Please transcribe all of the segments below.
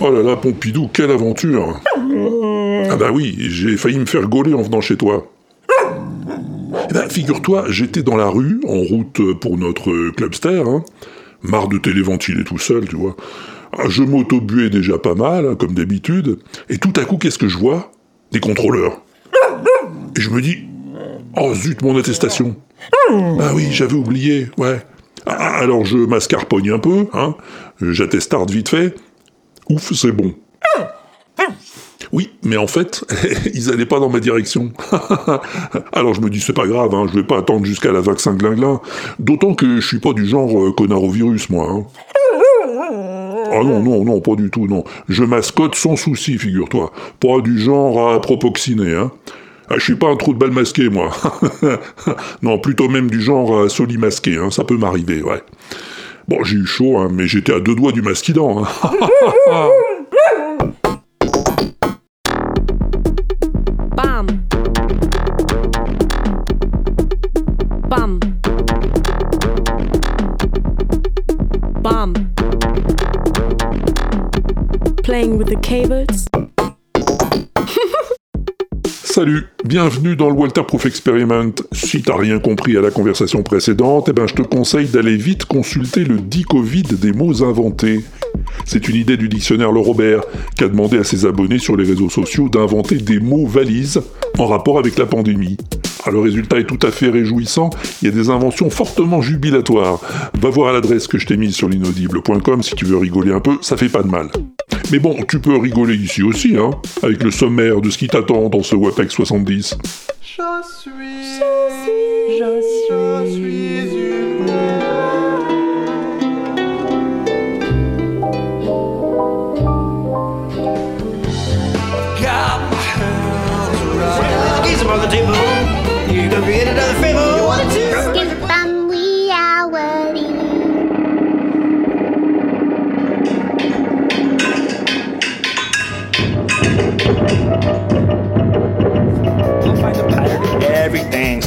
Oh là là, Pompidou, quelle aventure Ah bah oui, j'ai failli me faire gauler en venant chez toi. Eh ben, figure-toi, j'étais dans la rue, en route pour notre clubster, hein. marre de téléventiler tout seul, tu vois. Ah, je m'auto-buais déjà pas mal, hein, comme d'habitude, et tout à coup, qu'est-ce que je vois? Des contrôleurs. Et je me dis, oh zut, mon attestation. Ah oui, j'avais oublié, ouais. Ah, alors je mascarpogne un peu, hein, j'attestarde vite fait, Ouf, c'est bon. Oui, mais en fait, ils allaient pas dans ma direction. Alors je me dis, c'est pas grave, hein, je vais pas attendre jusqu'à la vaccin glinglin. D'autant que je suis pas du genre euh, connard au virus, moi. Hein. Ah non, non, non, pas du tout, non. Je mascotte sans souci, figure-toi. Pas du genre à propoxiner, hein. Ah, je suis pas un trou de balle masqué, moi. non, plutôt même du genre à masqué, hein. Ça peut m'arriver, ouais. Bon, j'ai eu chaud, hein, mais j'étais à deux doigts du masquidant. Hein. Bam. Bam. Playing with the cables. Salut, bienvenue dans le Walter Proof Experiment. Si t'as rien compris à la conversation précédente, eh ben je te conseille d'aller vite consulter le Covid des mots inventés. C'est une idée du dictionnaire Le Robert, qui a demandé à ses abonnés sur les réseaux sociaux d'inventer des mots valises en rapport avec la pandémie. Ah, le résultat est tout à fait réjouissant, il y a des inventions fortement jubilatoires. Va voir à l'adresse que je t'ai mise sur l'inaudible.com si tu veux rigoler un peu, ça fait pas de mal. Mais bon, tu peux rigoler ici aussi, hein, avec le sommaire de ce qui t'attend dans ce WAPEX 70. Je suis, je suis, je suis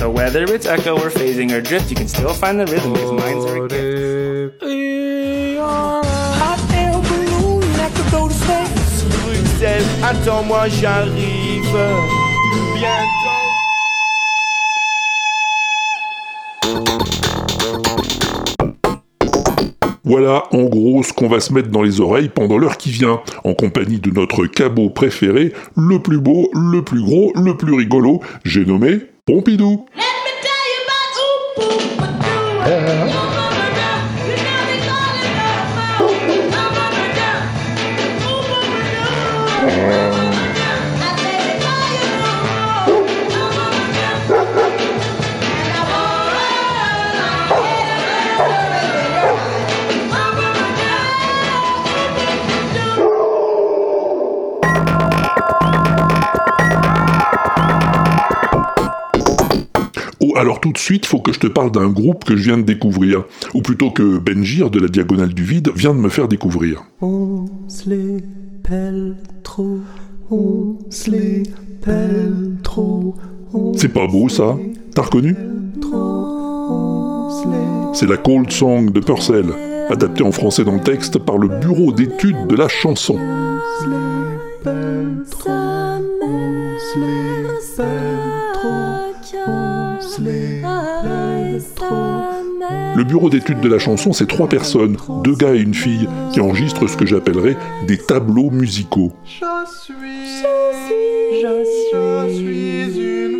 So whether it's echo or phasing or drift, you can still find the rhythm because minds are a gift. Hot air balloon, I could go to space. Bruxelles, attends-moi, j'arrive. Bientôt. Voilà en gros ce qu'on va se mettre dans les oreilles pendant l'heure qui vient, en compagnie de notre cabot préféré, le plus beau, le plus gros, le plus rigolo, j'ai nommé Pompidou. alors tout de suite, faut que je te parle d'un groupe que je viens de découvrir, ou plutôt que Benjir de la Diagonale du Vide vient de me faire découvrir. On se les pèle trop, on se les pèle trop. C'est pas beau ça T'as reconnu C'est la Cold Song de Purcell, adaptée en français dans le texte par le Bureau d'études de la chanson. Le bureau d'études de la chanson, c'est trois personnes, deux gars et une fille, qui enregistrent ce que j'appellerais des tableaux musicaux. Je suis, je suis, je suis une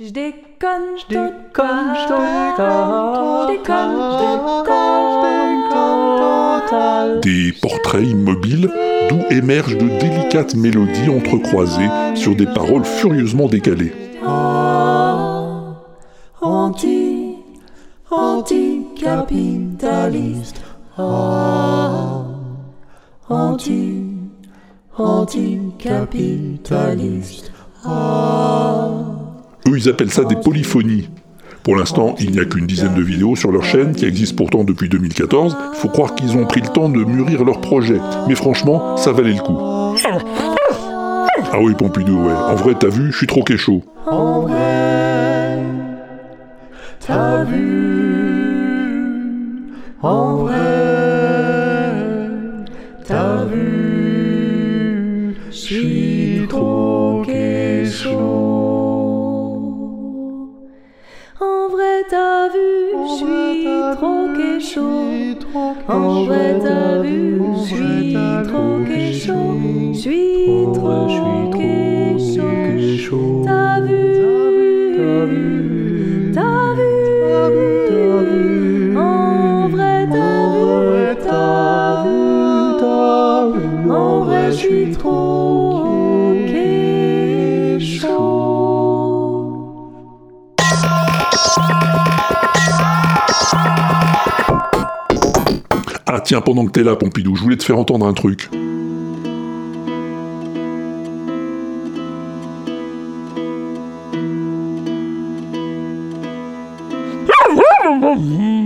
Je déconne, je déconne, je déconne, je déconne, Des portraits immobiles d'où émergent de délicates mélodies entrecroisées sur des paroles furieusement décalées. Anti, anti-capitaliste. anti, anti-capitaliste. Eux, ils appellent ça des polyphonies. Pour l'instant, il n'y a qu'une dizaine de vidéos sur leur chaîne, qui existe pourtant depuis 2014. Faut croire qu'ils ont pris le temps de mûrir leur projet. Mais franchement, ça valait le coup. Ah oui, Pompidou, ouais. En vrai, t'as vu, je suis trop chaud. En vrai, t'as vu. En vrai, t'as vu. Je suis trop chaud. En vrai, t'as vu, je suis trop chaud. En vrai, t'as vu, je suis trop chaud. Je suis trop chaud. Tiens, pendant que t'es là, Pompidou, je voulais te faire entendre un truc.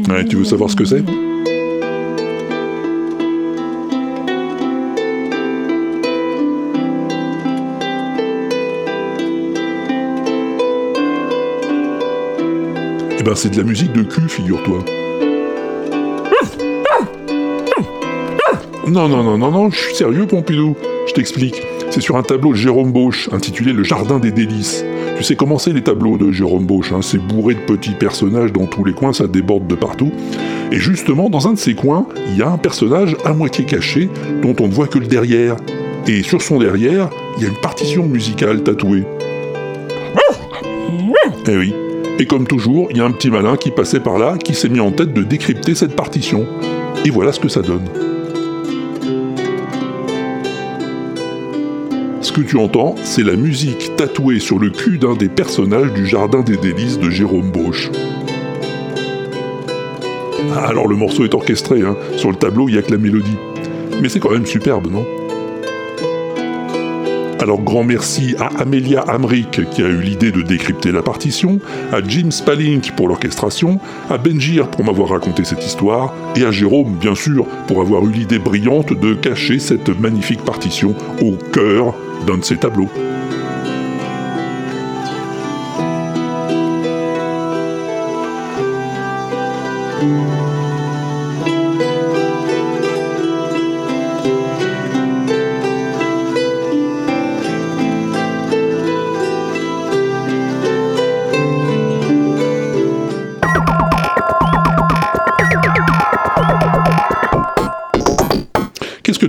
Ouais, tu veux savoir ce que c'est? Eh ben, c'est de la musique de cul, figure-toi. Non, non, non, non, non, je suis sérieux, Pompidou. Je t'explique. C'est sur un tableau de Jérôme Bosch, intitulé Le Jardin des délices. Tu sais comment c'est les tableaux de Jérôme Bosch, hein? C'est bourré de petits personnages dans tous les coins, ça déborde de partout. Et justement, dans un de ces coins, il y a un personnage à moitié caché, dont on ne voit que le derrière. Et sur son derrière, il y a une partition musicale tatouée. Eh oui. Et comme toujours, il y a un petit malin qui passait par là, qui s'est mis en tête de décrypter cette partition. Et voilà ce que ça donne. Que tu entends, c'est la musique tatouée sur le cul d'un des personnages du Jardin des délices de Jérôme Bosch. Ah, alors le morceau est orchestré, hein. sur le tableau il n'y a que la mélodie. Mais c'est quand même superbe, non? Alors grand merci à Amelia Amric qui a eu l'idée de décrypter la partition, à Jim Spalink pour l'orchestration, à Benjir pour m'avoir raconté cette histoire, et à Jérôme bien sûr pour avoir eu l'idée brillante de cacher cette magnifique partition au cœur d'un de ses tableaux.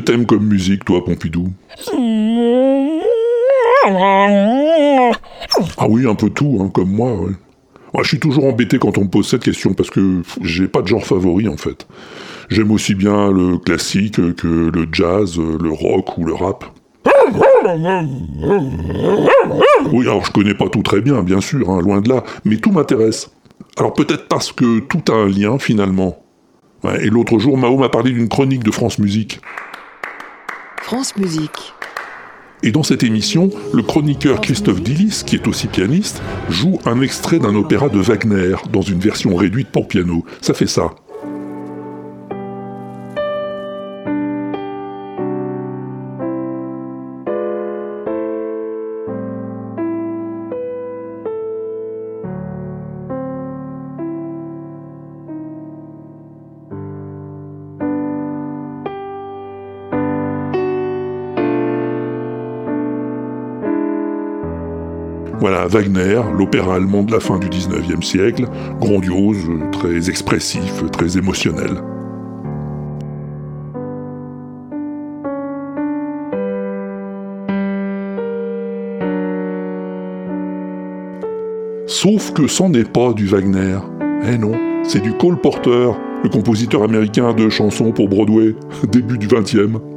T'aimes comme musique, toi, Pompidou Ah oui, un peu tout, hein, comme moi. ouais. Moi, je suis toujours embêté quand on me pose cette question parce que j'ai pas de genre favori en fait. J'aime aussi bien le classique que le jazz, le rock ou le rap. Oui, alors je connais pas tout très bien, bien sûr, hein, loin de là, mais tout m'intéresse. Alors peut-être parce que tout a un lien finalement. Et l'autre jour, Mao m'a parlé d'une chronique de France Musique. France Musique. Et dans cette émission, le chroniqueur Christophe Dillis, qui est aussi pianiste, joue un extrait d'un opéra de Wagner dans une version réduite pour piano. Ça fait ça. Voilà, Wagner, l'opéra allemand de la fin du 19e siècle, grandiose, très expressif, très émotionnel. Sauf que c'en est pas du Wagner. Eh non, c'est du Cole Porter, le compositeur américain de chansons pour Broadway, début du 20e.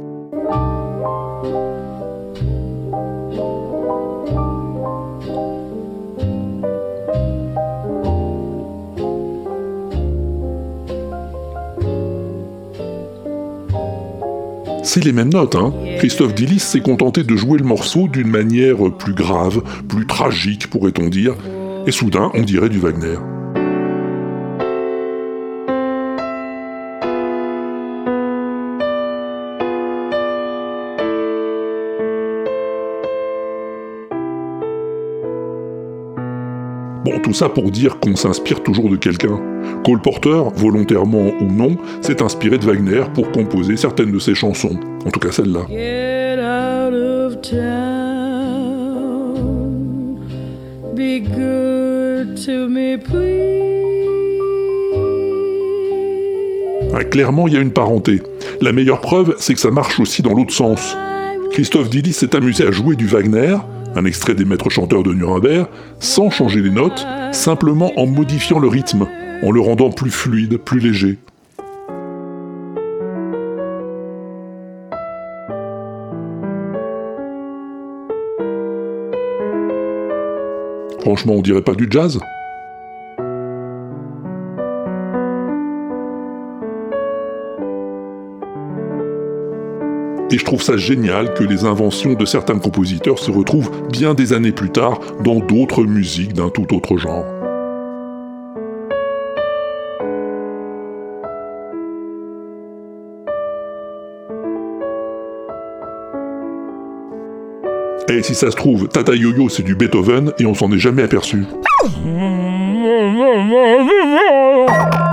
C'est les mêmes notes, hein. Christophe Dillis s'est contenté de jouer le morceau d'une manière plus grave, plus tragique, pourrait-on dire, et soudain, on dirait du Wagner. Tout ça pour dire qu'on s'inspire toujours de quelqu'un. Cole Porter, volontairement ou non, s'est inspiré de Wagner pour composer certaines de ses chansons, en tout cas celle-là. Ah, clairement, il y a une parenté. La meilleure preuve, c'est que ça marche aussi dans l'autre sens. Christophe Dilly s'est amusé à jouer du Wagner, un extrait des maîtres chanteurs de Nuremberg, sans changer les notes, simplement en modifiant le rythme, en le rendant plus fluide, plus léger. Franchement, on dirait pas du jazz? Et je trouve ça génial que les inventions de certains compositeurs se retrouvent bien des années plus tard dans d'autres musiques d'un tout autre genre. Et si ça se trouve, Tata Yo-Yo c'est du Beethoven et on s'en est jamais aperçu.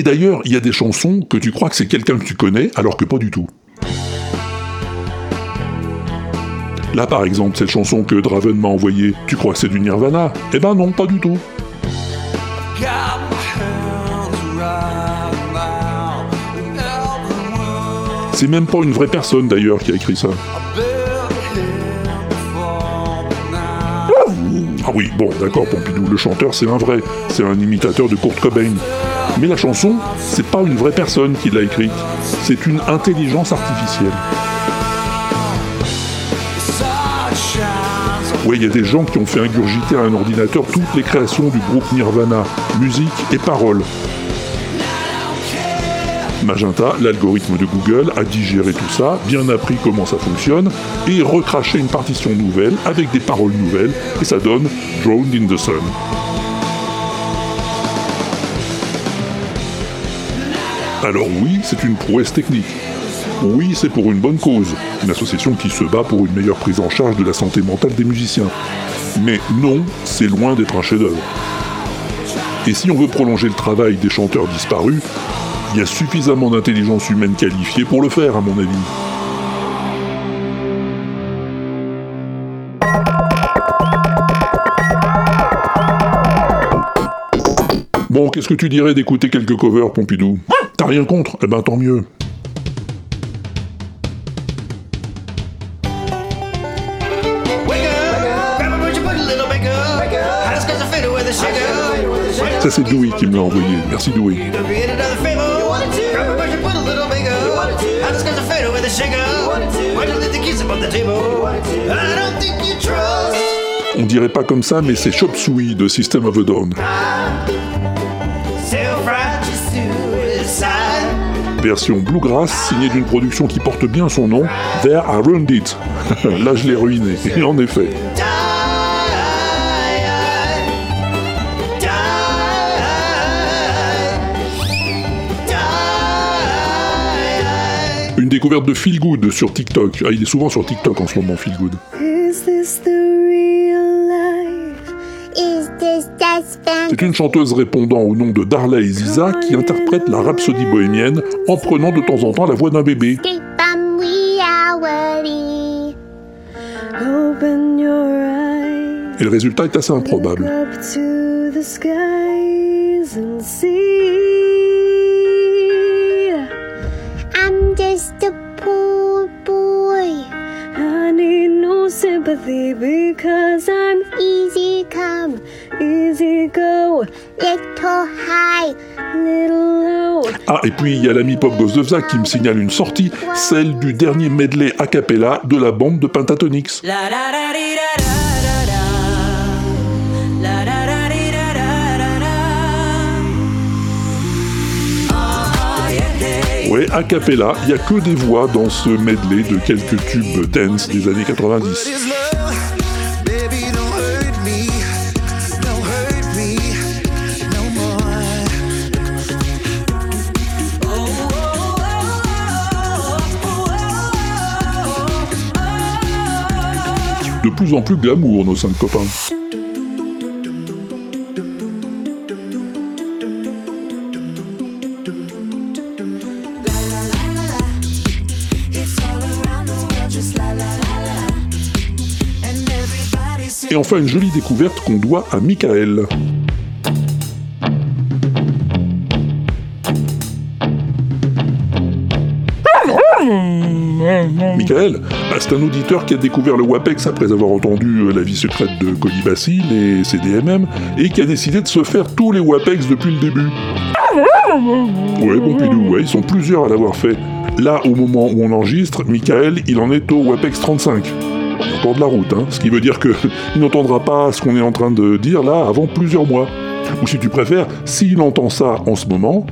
Et d'ailleurs, il y a des chansons que tu crois que c'est quelqu'un que tu connais, alors que pas du tout. Là, par exemple, cette chanson que Draven m'a envoyée, tu crois que c'est du Nirvana? Eh ben non, pas du tout. C'est même pas une vraie personne d'ailleurs qui a écrit ça. Ah oui, bon, d'accord, Pompidou, le chanteur c'est un vrai, c'est un imitateur de Kurt Cobain. Mais la chanson, c'est pas une vraie personne qui l'a écrite, c'est une intelligence artificielle. Ouais, il y a des gens qui ont fait ingurgiter à un ordinateur toutes les créations du groupe Nirvana, musique et paroles. Magenta, l'algorithme de Google, a digéré tout ça, bien appris comment ça fonctionne, et recraché une partition nouvelle avec des paroles nouvelles, et ça donne Drowned in the Sun. Alors oui, c'est une prouesse technique. Oui, c'est pour une bonne cause, une association qui se bat pour une meilleure prise en charge de la santé mentale des musiciens. Mais non, c'est loin d'être un chef-d'œuvre. Et si on veut prolonger le travail des chanteurs disparus, il y a suffisamment d'intelligence humaine qualifiée pour le faire, à mon avis. Bon, qu'est-ce que tu dirais d'écouter quelques covers, Pompidou? T'as rien contre Eh ben tant mieux. Ça c'est Dewey qui me l'a envoyé. Merci Dewey. On dirait pas comme ça, mais c'est Chop de System of a Down. Version bluegrass signée d'une production qui porte bien son nom, There I Ruined It. Là je l'ai ruiné, et en effet. Une découverte de Feel Good sur TikTok. Ah, il est souvent sur TikTok en ce moment, Feel Good. Is this the C'est une chanteuse répondant au nom de Darla Ziza qui interprète la rhapsodie bohémienne en prenant de temps en temps la voix d'un bébé. eyes. Et le résultat est assez improbable. Look up to the skies and see. I'm just a poor boy. I need no sympathy because I'm Easy come, easy go, little high. little low. Ah, et puis il y a l'ami Pop Gozovza qui me signale une sortie, celle du dernier medley a cappella de la bande de Pentatonix. La. La. Ah ah. Ouais, a cappella, il y a que des voix dans ce medley de quelques tubes dance des années 90. Plus en plus glamour, nos cinq copains. Et enfin, une jolie découverte qu'on doit à Michael. Michael, bah, c'est un auditeur qui a découvert le WAPEX après avoir entendu euh, la vie secrète de Colibacille et CDMM, et qui a décidé de se faire tous les WAPEX depuis le début. Ouais, Pompidou, ouais, ils sont plusieurs à l'avoir fait. Là, au moment où on enregistre, Michael, il en est au WAPEX 35. Encore de la route, hein, ce qui veut dire que il n'entendra pas ce qu'on est en train de dire là avant plusieurs mois. Ou si tu préfères, s'il entend ça en ce moment,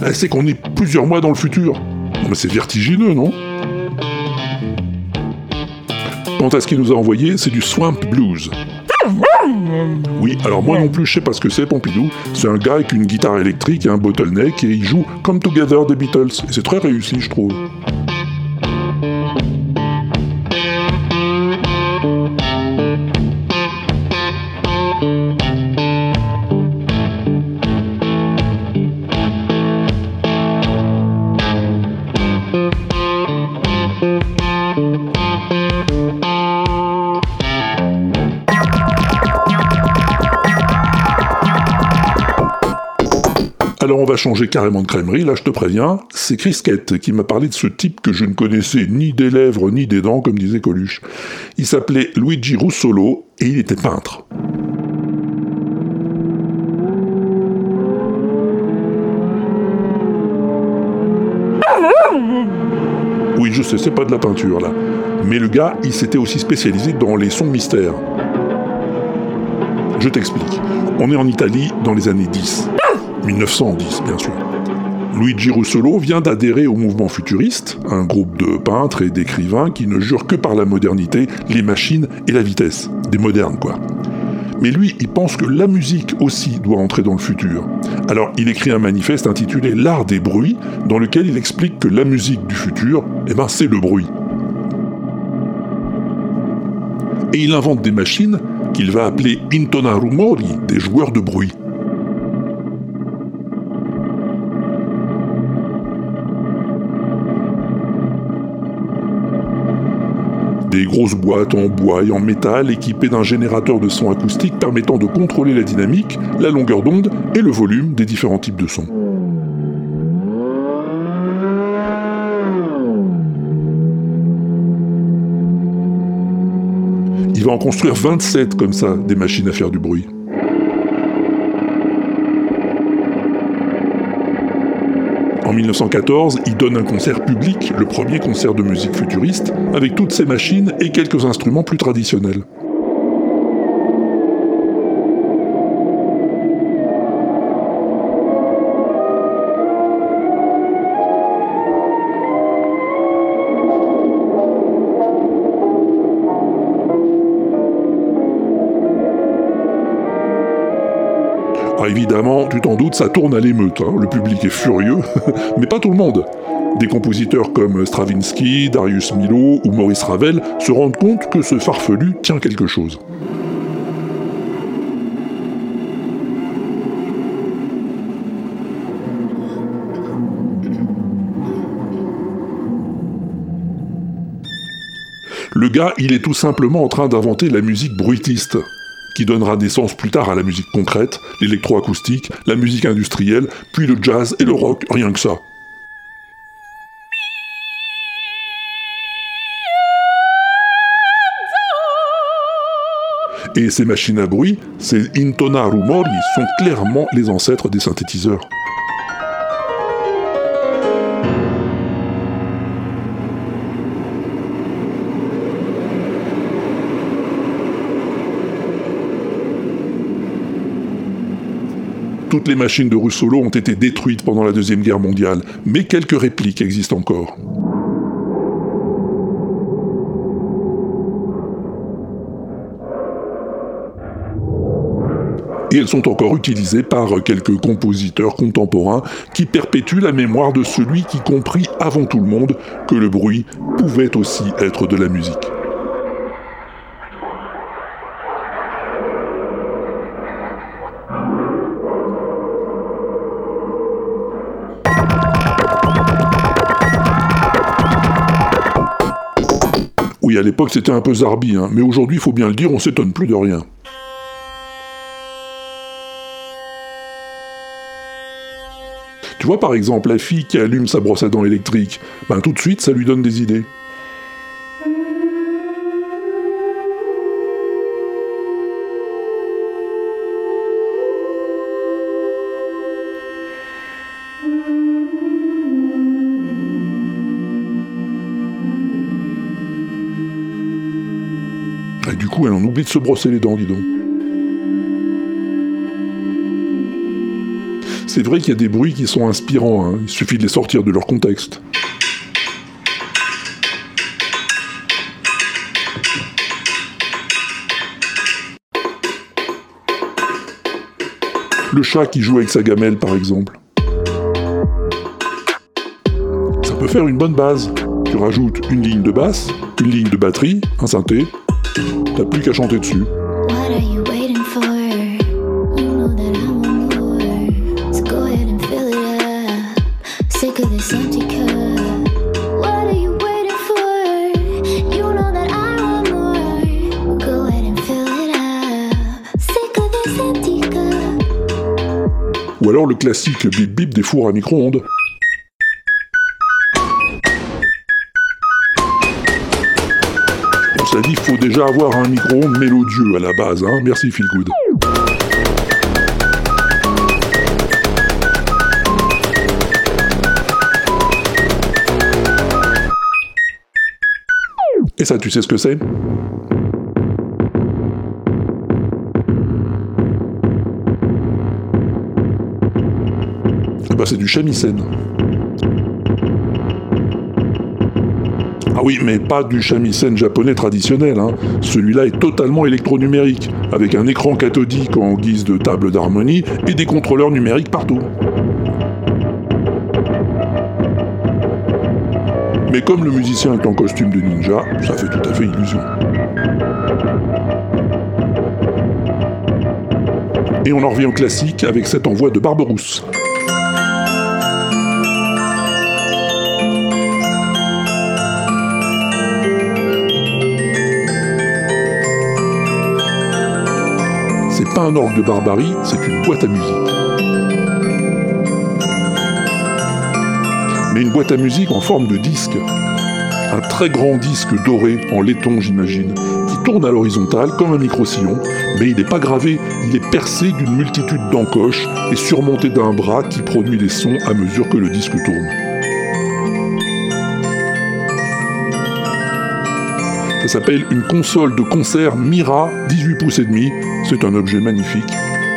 bah, c'est qu'on est plusieurs mois dans le futur. Mais c'est vertigineux, non? Quant à ce qu'il nous a envoyé, c'est du Swamp Blues. Oui, alors moi non plus je sais pas ce que c'est Pompidou. C'est un gars avec une guitare électrique et un bottleneck et il joue Come Together des Beatles. Et c'est très réussi je trouve. Changer carrément de crèmerie, là je te préviens, c'est Chris Kett qui m'a parlé de ce type que je ne connaissais ni des lèvres ni des dents, comme disait Coluche. Il s'appelait Luigi Russolo et il était peintre. Oui, je sais, c'est pas de la peinture là. Mais le gars, il s'était aussi spécialisé dans les sons mystères. Je t'explique. On est en Italie dans les années 10. 1910, bien sûr. Luigi Russolo vient d'adhérer au mouvement futuriste, un groupe de peintres et d'écrivains qui ne jurent que par la modernité, les machines et la vitesse. Des modernes, quoi. Mais lui, il pense que la musique aussi doit entrer dans le futur. Alors, il écrit un manifeste intitulé L'art des bruits, dans lequel il explique que la musique du futur, eh ben, c'est le bruit. Et il invente des machines qu'il va appeler intonarumori, des joueurs de bruit. Des grosses boîtes en bois et en métal équipées d'un générateur de son acoustique permettant de contrôler la dynamique, la longueur d'onde et le volume des différents types de sons. Il va en construire 27 comme ça, des machines à faire du bruit. 1914, il donne un concert public, le premier concert de musique futuriste, avec toutes ces machines et quelques instruments plus traditionnels. Évidemment, tu t'en doutes, ça tourne à l'émeute. hein. Le public est furieux, mais pas tout le monde. Des compositeurs comme Stravinsky, Darius Milhaud ou Maurice Ravel se rendent compte que ce farfelu tient quelque chose. Le gars, il est tout simplement en train d'inventer la musique bruitiste, qui donnera naissance plus tard à la musique concrète, l'électroacoustique, la musique industrielle, puis le jazz et le rock, rien que ça. Et ces machines à bruit, ces intona rumori, sont clairement les ancêtres des synthétiseurs. Toutes les machines de Russolo ont été détruites pendant la Deuxième Guerre mondiale, mais quelques répliques existent encore. Et elles sont encore utilisées par quelques compositeurs contemporains qui perpétuent la mémoire de celui qui comprit avant tout le monde que le bruit pouvait aussi être de la musique. L'époque c'était un peu zarbi, hein, mais aujourd'hui, il faut bien le dire, on s'étonne plus de rien. Tu vois par exemple la fille qui allume sa brosse à dents électrique, ben tout de suite ça lui donne des idées. De se brosser les dents, dis donc. C'est vrai qu'il y a des bruits qui sont inspirants, hein. il suffit de les sortir de leur contexte. Le chat qui joue avec sa gamelle, par exemple. Ça peut faire une bonne base. Tu rajoutes une ligne de basse, une ligne de batterie, un synthé. T'as plus qu'à chanter dessus. What are you waiting for? You know that I want S'est dit, il faut déjà avoir un micro-ondes mélodieux à la base, hein. Merci Phil Good. Et ça, tu sais ce que c'est? Eh ben, c'est du shamisen. Oui, mais pas du shamisen japonais traditionnel. hein. Celui-là est totalement électronumérique, avec un écran cathodique en guise de table d'harmonie et des contrôleurs numériques partout. Mais comme le musicien est en costume de ninja, ça fait tout à fait illusion. Et on en revient au classique avec cet envoi de Barberousse. Un orgue de barbarie, c'est une boîte à musique. Mais une boîte à musique en forme de disque. Un très grand disque doré en laiton, j'imagine, qui tourne à l'horizontale comme un micro-sillon, mais il n'est pas gravé, il est percé d'une multitude d'encoches et surmonté d'un bras qui produit des sons à mesure que le disque tourne. Ça s'appelle une console de concert Mira 18 pouces et demi. C'est un objet magnifique.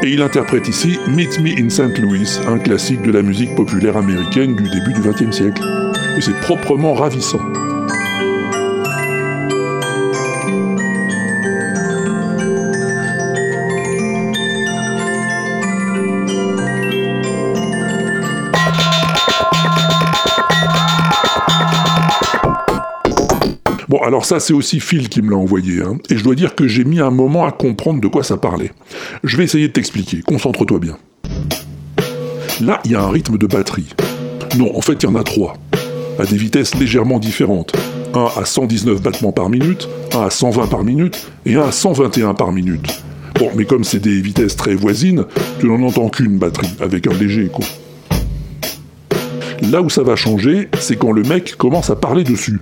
Et il interprète ici Meet Me in St. Louis, un classique de la musique populaire américaine du début du XXe siècle. Et c'est proprement ravissant. Alors ça, c'est aussi Phil qui me l'a envoyé, hein. et je dois dire que j'ai mis un moment à comprendre de quoi ça parlait. Je vais essayer de t'expliquer, concentre-toi bien. Là, il y a un rythme de batterie. Non, en fait, il y en a trois, à des vitesses légèrement différentes. Un à 119 battements par minute, un à 120 par minute, et un à 121 par minute. Bon, mais comme c'est des vitesses très voisines, tu n'en entends qu'une batterie, avec un léger écho. Là où ça va changer, c'est quand le mec commence à parler dessus.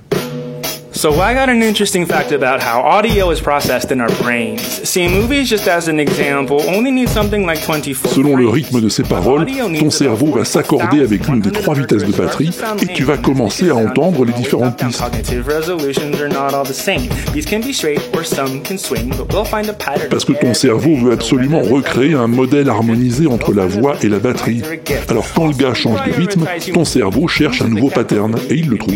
So I got an interesting fact about how audio is processed in our brains. See, movies, just as an example, only need something like 24 Selon le rythme de ses paroles, ton cerveau va s'accorder avec l'une des trois vitesses de batterie et tu vas commencer à entendre les différentes pistes. Parce que ton cerveau veut absolument recréer un modèle harmonisé entre la voix et la batterie. Alors quand le gars change de rythme, ton cerveau cherche un nouveau pattern et il le trouve.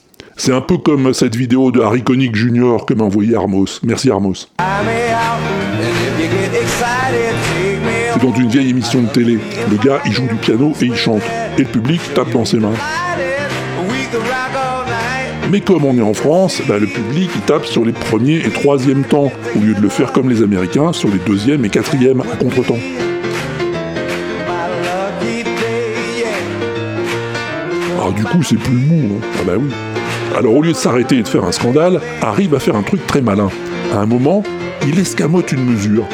C'est un peu comme cette vidéo de Harry Connick Jr. que m'a envoyé Armos. Merci Armos. C'est dans une vieille émission de télé. Le gars, il joue du piano et il chante. Et le public tape dans ses mains. Mais comme on est en France, bah, le public il tape sur les premiers et troisièmes temps, au lieu de le faire comme les Américains sur les deuxièmes et quatrièmes à contre-temps. Ah du coup c'est plus mou, hein. ah bah oui. Alors au lieu de s'arrêter et de faire un scandale, Harry va faire un truc très malin. À un moment, il escamote une mesure.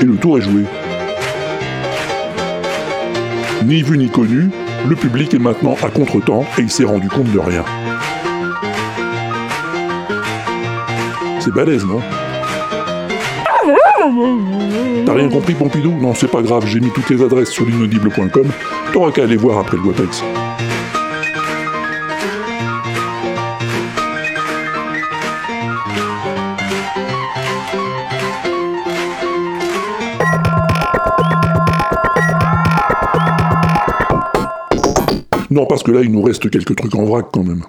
Et le tour est joué. Ni vu ni connu, le public est maintenant à contre-temps et il s'est rendu compte de rien. C'est balèze, non? T'as rien compris, Pompidou? Non, c'est pas grave, j'ai mis toutes les adresses sur l'inaudible.com. T'auras qu'à aller voir après le WAPEX. Non, parce que là, il nous reste quelques trucs en vrac quand même.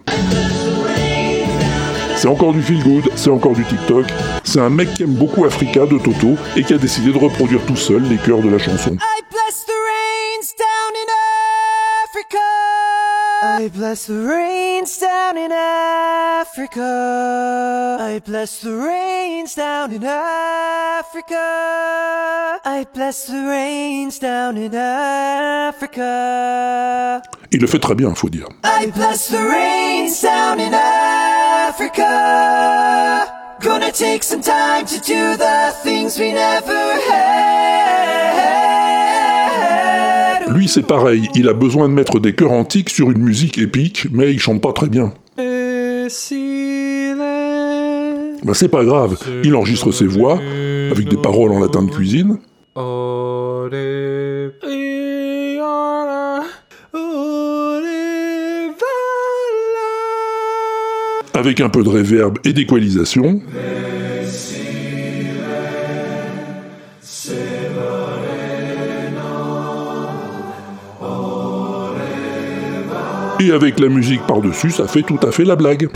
C'est encore du feel good, c'est encore du TikTok. C'est un mec qui aime beaucoup Africa de Toto et qui a décidé de reproduire tout seul les chœurs de la chanson. I bless the rains down in Africa. I bless the rains down in Africa. I bless the rains down in Africa. I bless the rains down in Africa. Il le fait très bien, faut dire. I bless the rains down in Africa. Gonna take some time to do the things we never had. Lui, c'est pareil, il a besoin de mettre des chœurs antiques sur une musique épique, mais il chante pas très bien. Bah c'est pas grave, il enregistre ses voix, avec des paroles en latin de cuisine, avec un peu de réverb et d'équalisation. Et avec la musique par-dessus, ça fait tout à fait la blague.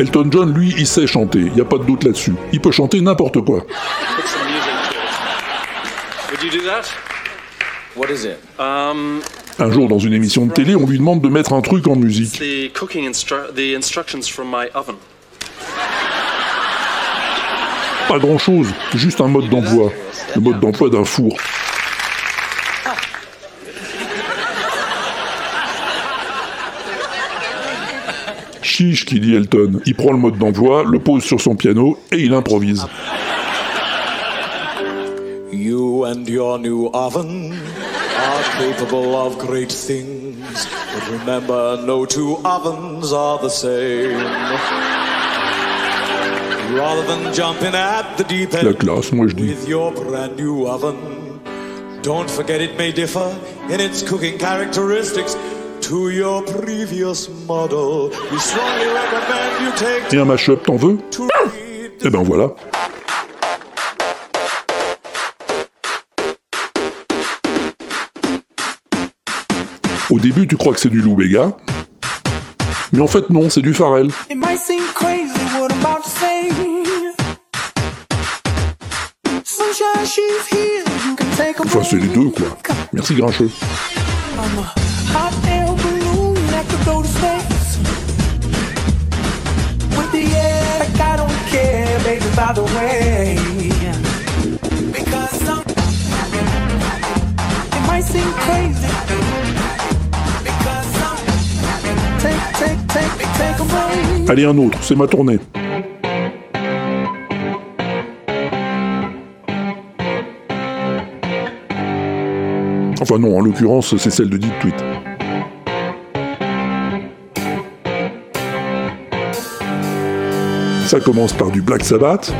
Elton John, lui, il sait chanter, il n'y a pas de doute là-dessus. Il peut chanter n'importe quoi. put some music to it. Would you do that? What is it? Um, Un jour, dans une émission de télé, on lui demande de mettre un truc en musique. the cooking instru- the instructions from my oven. Pas grand-chose, juste un mode d'emploi. Le mode d'emploi d'un four. Chiche, qui dit Elton. Il prend le mode d'emploi, le pose sur son piano et il improvise. You and your new oven are capable of great things. But remember, no two ovens are the same. Rather than jumping at the deep La end classe, moi je dis. with your brand new oven, don't forget it may differ in its cooking characteristics to your previous model. We strongly recommend you take Et un mash-up, t'en veux to Eh ben voilà. Au début, tu crois que c'est du Lou Bega. Mais en fait, non, c'est du Pharrell. It might seem crazy what I'm about to say. Sunshine, she's here. You can take a Enfin, c'est les deux, quoi. Merci, Grincheux. Hot Allez, un autre, c'est ma tournée. Enfin non, en l'occurrence, c'est celle de Deep Tweet. Ça commence par du Black Sabbath.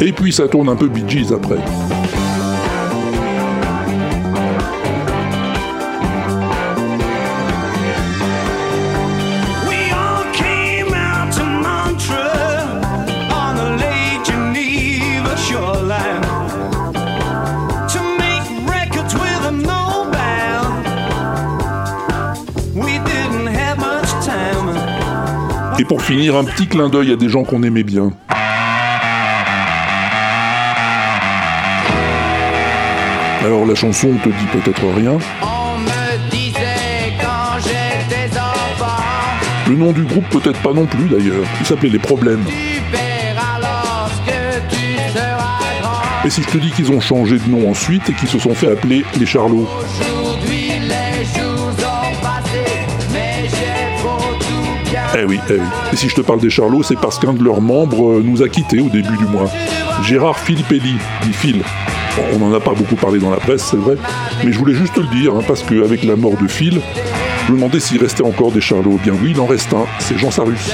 Et puis ça tourne un peu Bee Gees après. Pour finir, un petit clin d'œil à des gens qu'on aimait bien. Alors la chanson te dit peut-être rien. On me disait quand j'étais enfant, Le nom du groupe peut-être pas non plus d'ailleurs. Il s'appelait Les Problèmes. Et si je te dis qu'ils ont changé de nom ensuite et qu'ils se sont fait appeler Les Charlots? Eh. Et si je te parle des Charlots, c'est parce qu'un de leurs membres euh, nous a quittés au début du mois. Gérard Filippelli, dit Phil. On n'en a pas beaucoup parlé dans la presse, c'est vrai, mais je voulais juste te le dire, hein, parce qu'avec la mort de Phil, je me demandais s'il restait encore des Charlots. Eh Bien oui, il en reste un, c'est Jean Sarus.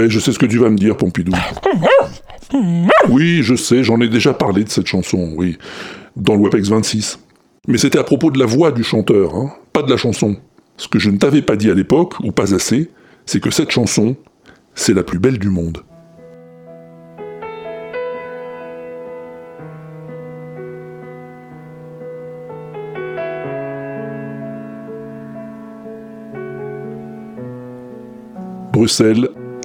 Ouais, je sais ce que tu vas me dire, Pompidou. Oui, je sais, j'en ai déjà parlé de cette chanson, oui, dans le WebEx 26. Mais c'était à propos de la voix du chanteur, hein, pas de la chanson. Ce que je ne t'avais pas dit à l'époque, ou pas assez, c'est que cette chanson, c'est la plus belle du monde. Bruxelles,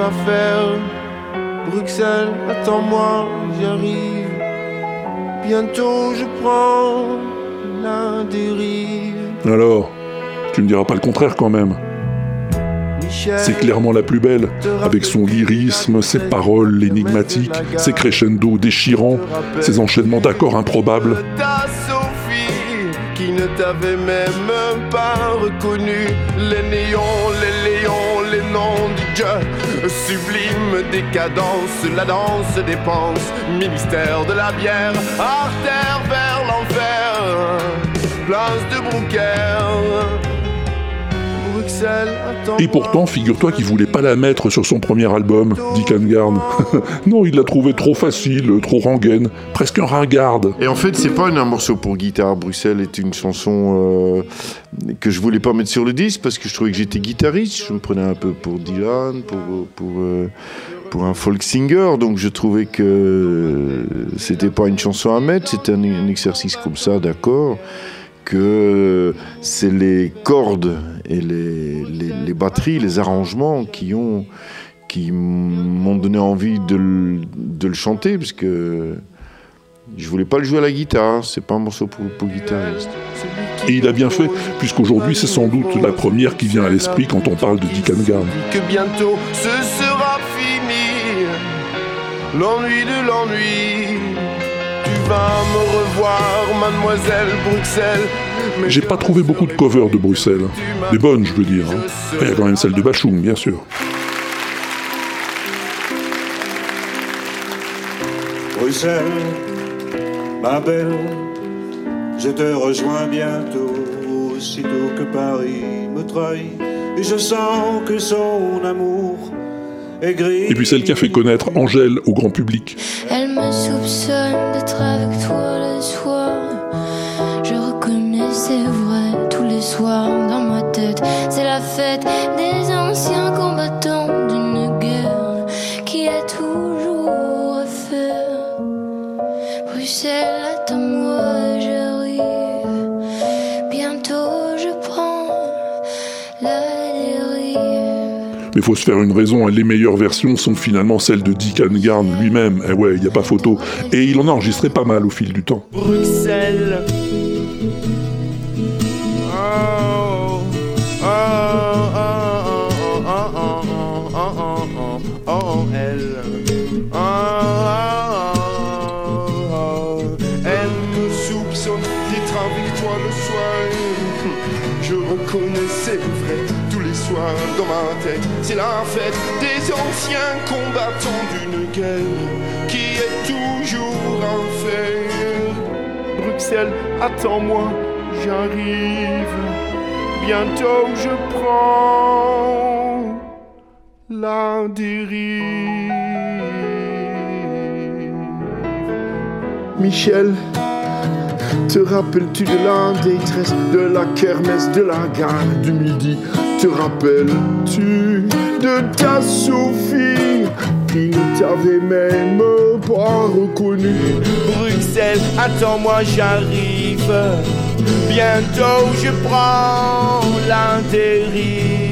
à faire. Bruxelles, attends-moi, j'arrive. Bientôt je prends la dérive. Alors, tu ne diras pas le contraire quand même. C'est clairement la plus belle, avec son lyrisme, ses paroles énigmatiques, ses crescendo déchirants, ses enchaînements d'accords improbables. ta Sophie qui ne t'avait même pas reconnu. Les néons, les léons, les noms du Sublime décadence, la danse des penses. Ministère de la bière, artère vers l'enfer. Place de Brouquer. Et pourtant, figure-toi qu'il voulait pas la mettre sur son premier album, Dick Annegarn. non, il l'a trouvé trop facile, trop rengaine, presque un ringarde. Et en fait, c'est pas un morceau pour guitare. Bruxelles est une chanson euh, que je voulais pas mettre sur le disque parce que je trouvais que j'étais guitariste. Je me prenais un peu pour Dylan, pour pour euh, pour un folk singer. Donc je trouvais que c'était pas une chanson à mettre. C'était un, un exercice comme ça, d'accord. Que c'est les cordes et les, les, les batteries, les arrangements qui ont qui m'ont donné envie de le, de le chanter parce que je voulais pas le jouer à la guitare, c'est pas un morceau pour, pour guitariste. Et il a bien fait, puisqu'aujourd'hui c'est sans doute la première qui vient à l'esprit quand on parle de Dick que bientôt ce sera fini. L'ennui de l'ennui. Vas me revoir, mademoiselle Bruxelles. Mais J'ai pas trouvé beaucoup de covers de Bruxelles. Des bonnes, je veux dire. hein. Il y a quand même celle de Bachung, bien sûr. Bruxelles, ma belle, je te rejoins bientôt, aussitôt que Paris me trahit. Et je sens que son amour est gris. Et puis celle qui a fait connaître Angèle au grand public. D'être avec toi le soir. Je reconnais, c'est vrai, tous les soirs dans ma tête. C'est la fête des anciens combattants faut se faire une raison, hein, les meilleures versions sont finalement celles de Dick Annegarn lui-même. Eh ouais, il n'y a pas photo. Et il en a enregistré pas mal au fil du temps. Bruxelles. Attends-moi, j'arrive. Bientôt je prends la dérive. Michel, te rappelles-tu de la détresse de la kermesse de la gare du midi? Te rappelles-tu de ta Sophie qui ne t'avait même pas reconnu Bruxelles, attends-moi, j'arrive. Bientôt je prends la dérive.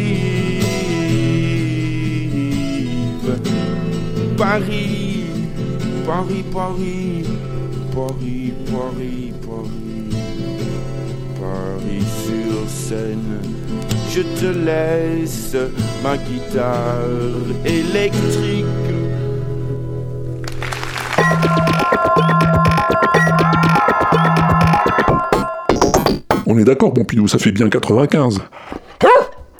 Paris, Paris, Paris, Paris, Paris, Paris, Paris sur scène. Je te laisse ma guitare électrique. On est d'accord, Pompidou, ça fait bien 95.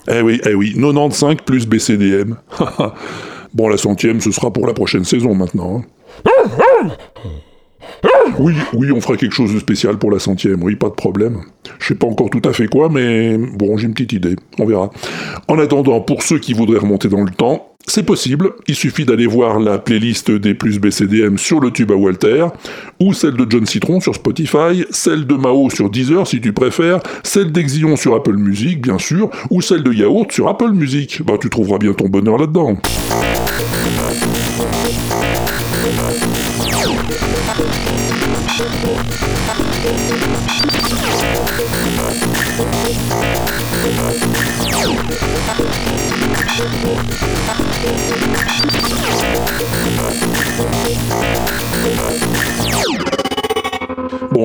Eh oui, eh oui, 95 plus BCDM. bon, la centième, ce sera pour la prochaine saison maintenant. hein. Oui, oui, on fera quelque chose de spécial pour la centième, oui, pas de problème. Je sais pas encore tout à fait quoi, mais bon, j'ai une petite idée, on verra. En attendant, pour ceux qui voudraient remonter dans le temps, c'est possible, il suffit d'aller voir la playlist des plus BCDM sur le tube à Walter, ou celle de John Citron sur Spotify, celle de Mao sur Deezer si tu préfères, celle d'Exillon sur Apple Music, bien sûr, ou celle de Yaourt sur Apple Music. Bah, tu trouveras bien ton bonheur là-dedans. Bon,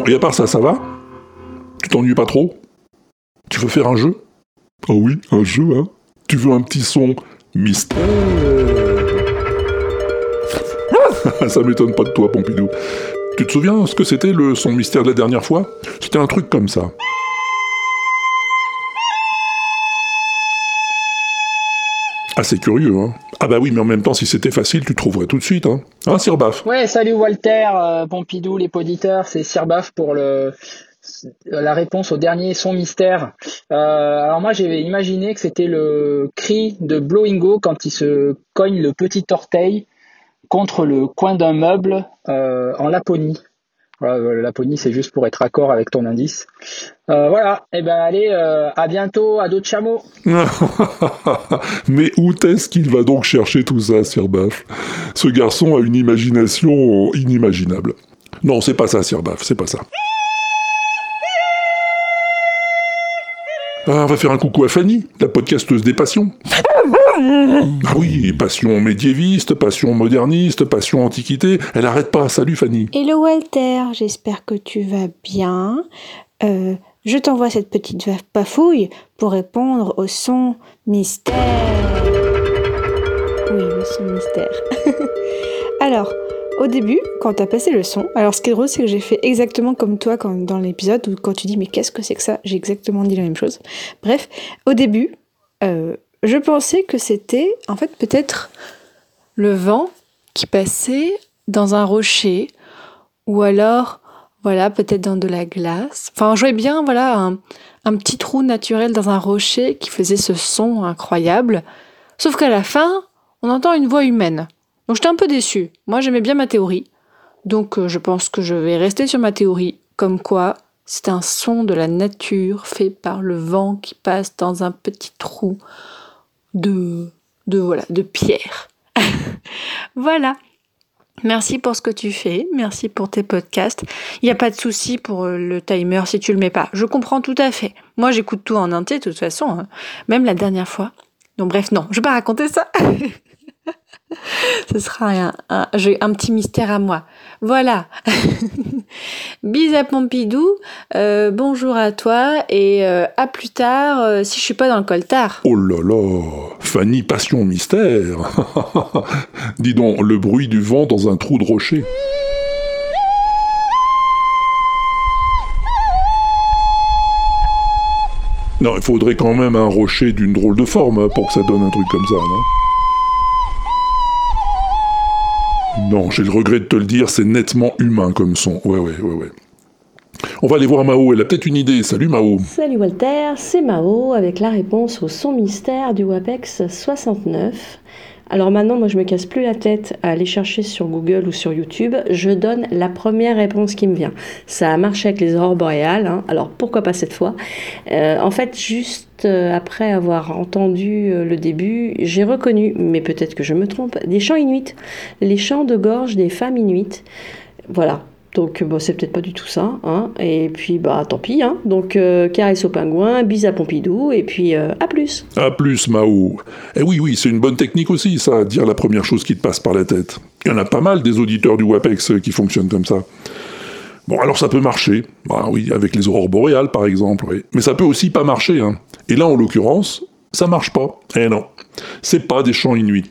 et à part ça, ça va? Tu t'ennuies pas trop? Tu veux faire un jeu? Ah oui, un jeu, hein. Tu veux un petit son mystère Ça m'étonne pas de toi, Pompidou. Tu te souviens ce que c'était le son mystère de la dernière fois? C'était un truc comme ça. C'est curieux, hein Ah bah oui, mais en même temps, si c'était facile, tu trouverais tout de suite, hein Hein, Sir Baf? Ouais, salut Walter, euh, Pompidou, les poditeurs, c'est Sirbaf pour le la réponse au dernier son mystère. Euh, alors moi j'ai imaginé que c'était le cri de Blowingo quand il se cogne le petit orteil contre le coin d'un meuble euh, en Laponie. Voilà, euh, la Laponie c'est juste pour être accord avec ton indice. Euh, voilà, et ben allez, euh, à bientôt, à d'autres chameaux. Mais où est-ce qu'il va donc chercher tout ça, Sir Baf Ce garçon a une imagination inimaginable. Non, c'est pas ça, Sir Baf, c'est pas ça. Ah, on va faire un coucou à Fanny, la podcasteuse des passions. Ah oui, passion médiéviste, passion moderniste, passion antiquité. Elle arrête pas. Salut Fanny. Hello Walter, j'espère que tu vas bien. Euh, je t'envoie cette petite bafouille pour répondre au son mystère. Oui, le son mystère. alors, au début, quand t'as passé le son, alors ce qui est drôle, c'est que j'ai fait exactement comme toi quand, dans l'épisode où quand tu dis mais qu'est-ce que c'est que ça, j'ai exactement dit la même chose. Bref, au début, euh, je pensais que c'était en fait peut-être le vent qui passait dans un rocher ou alors voilà peut-être dans de la glace. Enfin, je voyais bien voilà un, petit trou naturel dans un rocher qui faisait ce son incroyable. Sauf qu'à la fin, on entend une voix humaine. Donc j'étais un peu déçue. Moi, j'aimais bien ma théorie. Donc euh, je pense que je vais rester sur ma théorie, comme quoi c'est un son de la nature fait par le vent qui passe dans un petit trou de, de voilà, de pierre. voilà. Merci pour ce que tu fais, merci pour tes podcasts. Il n'y a pas de souci pour euh, le timer si tu le mets pas. Je comprends tout à fait. Moi, j'écoute tout en entier de toute façon, hein. même la dernière fois. Donc bref, non, je vais pas raconter ça. Ce sera un, un, un petit mystère à moi. Voilà. Bis à Pompidou, euh, bonjour à toi et euh, à plus tard euh, si je suis pas dans le coltard. Oh là là, Fanny Passion Mystère. Dis donc, le bruit du vent dans un trou de rocher. Non, il faudrait quand même un rocher d'une drôle de forme hein, pour que ça donne un truc comme ça, non? Non, j'ai le regret de te le dire, c'est nettement humain comme son. Ouais, ouais, ouais, ouais. On va aller voir Mao, elle a peut-être une idée. Salut Mao. Salut Walter, c'est Mao avec la réponse au son mystère du WAPEX 69. Alors maintenant, moi je me casse plus la tête à aller chercher sur Google ou sur YouTube, je donne la première réponse qui me vient. Ça a marché avec les aurores boréales, hein. alors pourquoi pas cette fois? Euh, En fait, juste euh, après avoir entendu euh, le début, j'ai reconnu, mais peut-être que je me trompe, des chants inuits, les chants de gorge des femmes inuites. Voilà, donc bon, c'est peut-être pas du tout ça. Hein. Et puis bah tant pis. Hein. Donc euh, caresse au pingouin, bise à Pompidou et puis euh, à plus. À plus Mao. Eh oui, oui, c'est une bonne technique aussi, ça, dire la première chose qui te passe par la tête. Il y en a pas mal des auditeurs du WAPEX euh, qui fonctionnent comme ça. Bon, alors ça peut marcher. Bah oui, avec les aurores boréales par exemple. Mais ça peut aussi pas marcher, hein. Et là, en l'occurrence, ça marche pas. Eh non. C'est pas des chants inuits.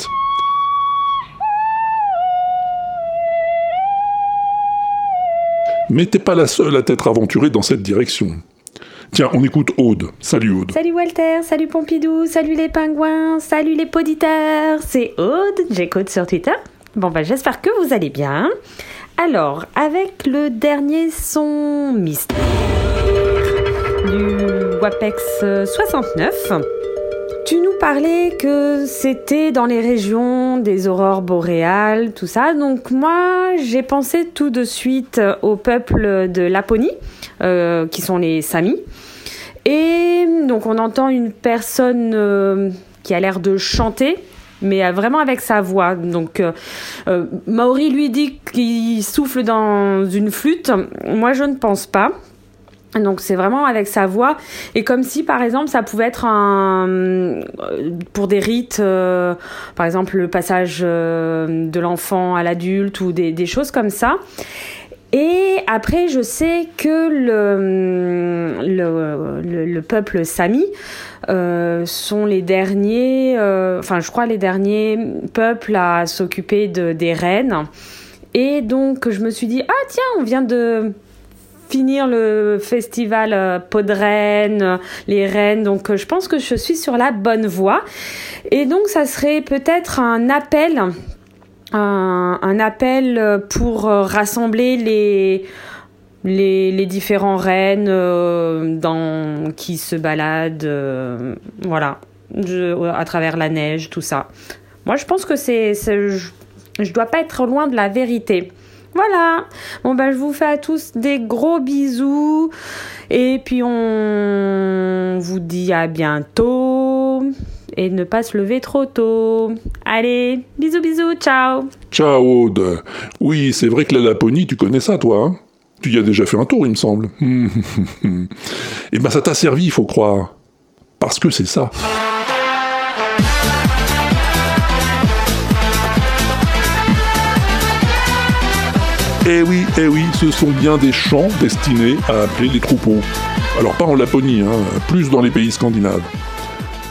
Mais t'es pas la seule à t'être aventurée dans cette direction. Tiens, on écoute Aude. Salut Aude. Salut Walter, salut Pompidou, salut les pingouins, salut les poditeurs, c'est Aude, j'écoute sur Twitter. Bon bah j'espère que vous allez bien. Alors, avec le dernier son mystère du WAPEX 69, tu nous parlais que c'était dans les régions des aurores boréales, tout ça. Donc moi, j'ai pensé tout de suite au peuple de Laponie, euh, qui sont les Samis. Et donc on entend une personne euh, qui a l'air de chanter, mais euh, vraiment avec sa voix. Donc euh, euh, Maori lui dit qu'il souffle dans une flûte. Moi, je ne pense pas. Donc c'est vraiment avec sa voix et comme si par exemple ça pouvait être euh, pour des rites euh, par exemple le passage euh, de l'enfant à l'adulte ou des, choses comme ça. Et après, je sais que le, le peuple Sami sont les derniers, enfin, je crois les derniers peuples à s'occuper de, des reines. Et donc, je me suis dit, ah tiens, on vient de finir le festival euh, Podren, les reines. Donc, euh, je pense que je suis sur la bonne voie. Et donc, ça serait peut-être un appel un, appel pour euh, rassembler les, les, différents rennes euh, dans, qui se baladent, voilà, à travers la neige, tout ça. Moi, je pense que c'est- je, je dois pas être loin de la vérité. Voilà. Bon ben, je vous fais à tous des gros bisous et puis on vous dit à bientôt et ne pas se lever trop tôt. Allez, bisous bisous, ciao. Ciao Aude. Oui, c'est vrai que la Laponie, tu connais ça toi, hein? Tu y as déjà fait un tour, il me semble. Eh ben ça t'a servi, il faut croire. Parce que c'est ça. Eh oui, eh oui, ce sont bien des chants destinés à appeler les troupeaux. Alors pas en Laponie, hein, plus dans les pays scandinaves.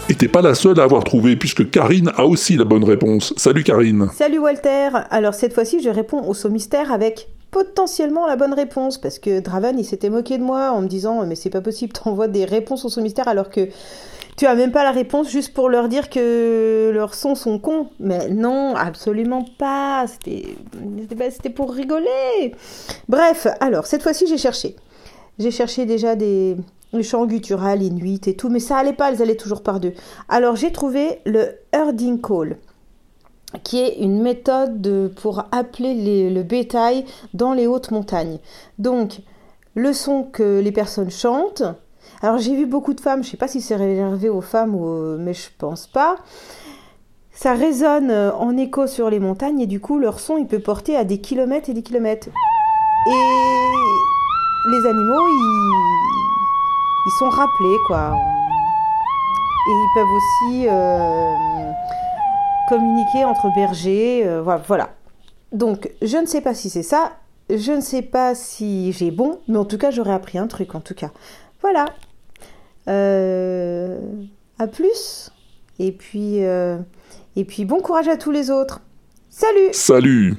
Et t'es pas la seule à avoir trouvé, puisque Karine a aussi la bonne réponse. Salut Karine. Salut Walter Alors cette fois-ci, je réponds au saut mystère avec potentiellement la bonne réponse parce que Draven il s'était moqué de moi en me disant mais c'est pas possible t'envoies des réponses au saut mystère alors que tu as même pas la réponse juste pour leur dire que leurs sons sont cons mais non absolument pas c'était pour rigoler bref alors cette fois-ci j'ai cherché j'ai cherché déjà des chants gutturales, inuits et tout, mais ça allait pas, elles allaient toujours par deux. Alors j'ai trouvé le herding call, qui est une méthode de- pour appeler le bétail dans les hautes montagnes. Donc, le son que les personnes chantent. Alors j'ai vu beaucoup de femmes, je sais pas si c'est réservé aux femmes, ou, mais je pense pas. Ça résonne euh, en écho sur les montagnes et du coup leur son il peut porter à des kilomètres et des kilomètres. Et les animaux ils, sont rappelés quoi. Et ils peuvent aussi euh, communiquer entre bergers. euh, voilà. Donc je ne sais pas si c'est ça. je ne sais pas si j'ai bon, mais en tout cas, j'aurais appris un truc, en tout cas. Voilà. Euh, à plus. Et puis, euh, et puis, bon courage à tous les autres. Salut Salut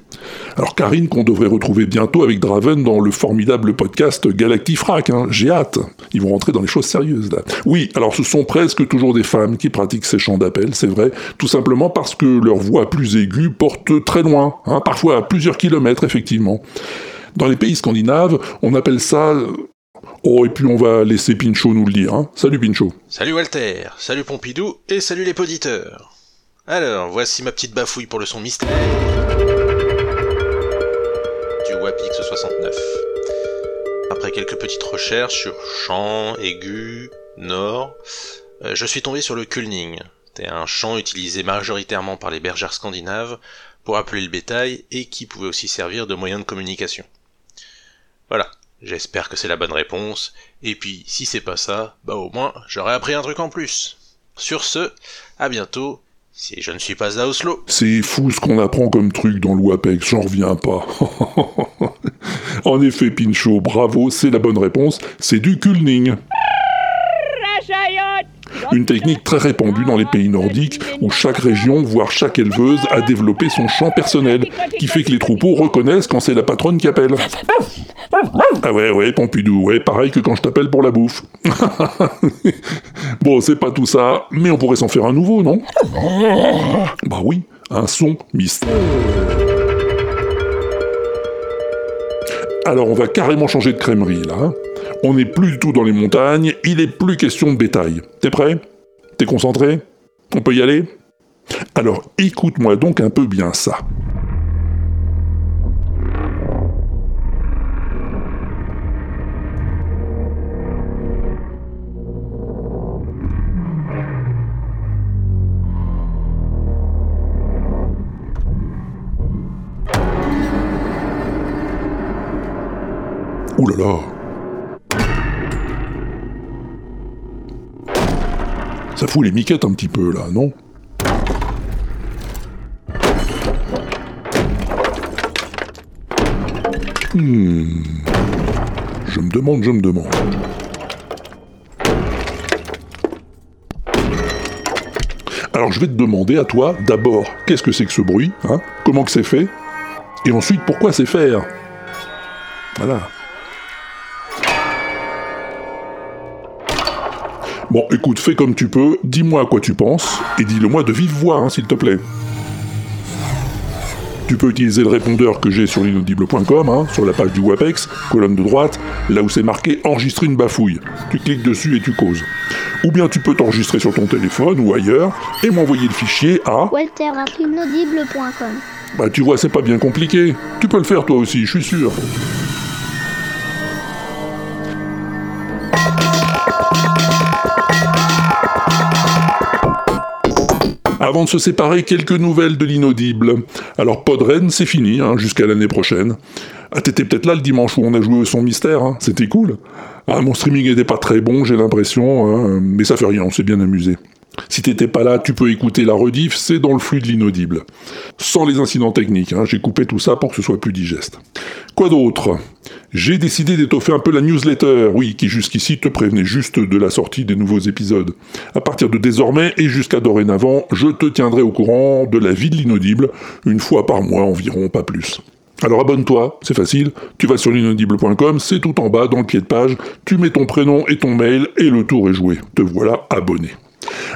Alors Karine, qu'on devrait retrouver bientôt avec Draven dans le formidable podcast Galactifrac, hein, j'ai hâte. Ils vont rentrer dans les choses sérieuses là. Oui, alors ce sont presque toujours des femmes qui pratiquent ces chants d'appel, c'est vrai, tout simplement parce que leur voix plus aiguë porte très loin, hein, parfois à plusieurs kilomètres effectivement. Dans les pays scandinaves, on appelle ça... Oh, et puis on va laisser Pinchot nous le dire. Hein. Salut Pinchot. Salut Walter, salut Pompidou et salut les poditeurs. Alors, voici ma petite bafouille pour le son mystère du Wapix 69. Après quelques petites recherches sur chant, aigu, nord, euh, je suis tombé sur le kulning. C'est un chant utilisé majoritairement par les bergères scandinaves pour appeler le bétail et qui pouvait aussi servir de moyen de communication. Voilà, j'espère que c'est la bonne réponse, et puis si c'est pas ça, bah au moins j'aurais appris un truc en plus. Sur ce, à bientôt, si je ne suis pas à Oslo. C'est fou ce qu'on apprend comme truc dans l'OAPEX, j'en reviens pas. en effet, Pinchot, bravo, c'est la bonne réponse, c'est du kulning. Une technique très répandue dans les pays nordiques où chaque région, voire chaque éleveuse, a développé son chant personnel, qui fait que les troupeaux reconnaissent quand c'est la patronne qui appelle. Ah ouais, ouais, Pompidou, ouais, pareil que quand je t'appelle pour la bouffe. bon, c'est pas tout ça, mais on pourrait s'en faire un nouveau, non? Bah oui, un son mystère. Alors on va carrément changer de crèmerie là. On n'est plus du tout dans les montagnes, il est plus question de bétail. T'es prêt? T'es concentré? On peut y aller? Alors écoute-moi donc un peu bien ça. Ça fout les miquettes un petit peu là, non? Hmm. Je me demande, je me demande. Alors je vais te demander à toi, d'abord, qu'est-ce que c'est que ce bruit hein? Comment que c'est fait? Et ensuite, pourquoi c'est faire? Voilà. Bon, écoute, fais comme tu peux, dis-moi à quoi tu penses, et dis-le-moi de vive voix, hein, s'il te plaît. Tu peux utiliser le répondeur que j'ai sur l'inaudible.com, hein, sur la page du WAPEX, colonne de droite, là où c'est marqué Enregistrer une bafouille. Tu cliques dessus et tu causes. Ou bien tu peux t'enregistrer sur ton téléphone ou ailleurs et m'envoyer le fichier à. walter.inaudible.com Bah tu vois, c'est pas bien compliqué. Tu peux le faire toi aussi, je suis sûr. Avant de se séparer, quelques nouvelles de l'inaudible. Alors Podren, c'est fini, hein, jusqu'à l'année prochaine. Ah, t'étais peut-être là le dimanche où on a joué au son mystère, hein, c'était cool. Ah, mon streaming était pas très bon, j'ai l'impression, hein, mais ça fait rien, on s'est bien amusé. Si t'étais pas là, tu peux écouter la rediff, c'est dans le flux de l'inaudible. Sans les incidents techniques, hein, j'ai coupé tout ça pour que ce soit plus digeste. Quoi d'autre? J'ai décidé d'étoffer un peu la newsletter, oui, qui jusqu'ici te prévenait juste de la sortie des nouveaux épisodes. À partir de désormais et jusqu'à dorénavant, je te tiendrai au courant de la vie de l'inaudible, une fois par mois environ, pas plus. Alors abonne-toi, c'est facile, tu vas sur l'inaudible.com, c'est tout en bas dans le pied de page, tu mets ton prénom et ton mail et le tour est joué. Te voilà abonné.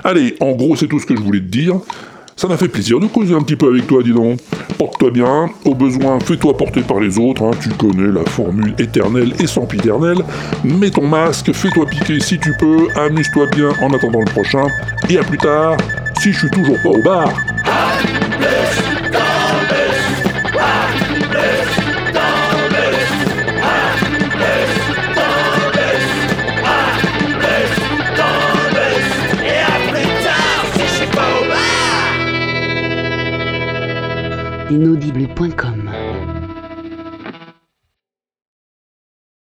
Allez, en gros c'est tout ce que je voulais te dire. Ça m'a fait plaisir de causer un petit peu avec toi, dis donc. Porte-toi bien, au besoin, fais-toi porter par les autres, hein, tu connais la formule éternelle et sempiternelle. Mets ton masque, fais-toi piquer si tu peux, amuse-toi bien en attendant le prochain, et à plus tard, si je suis toujours pas au bar. inaudible.com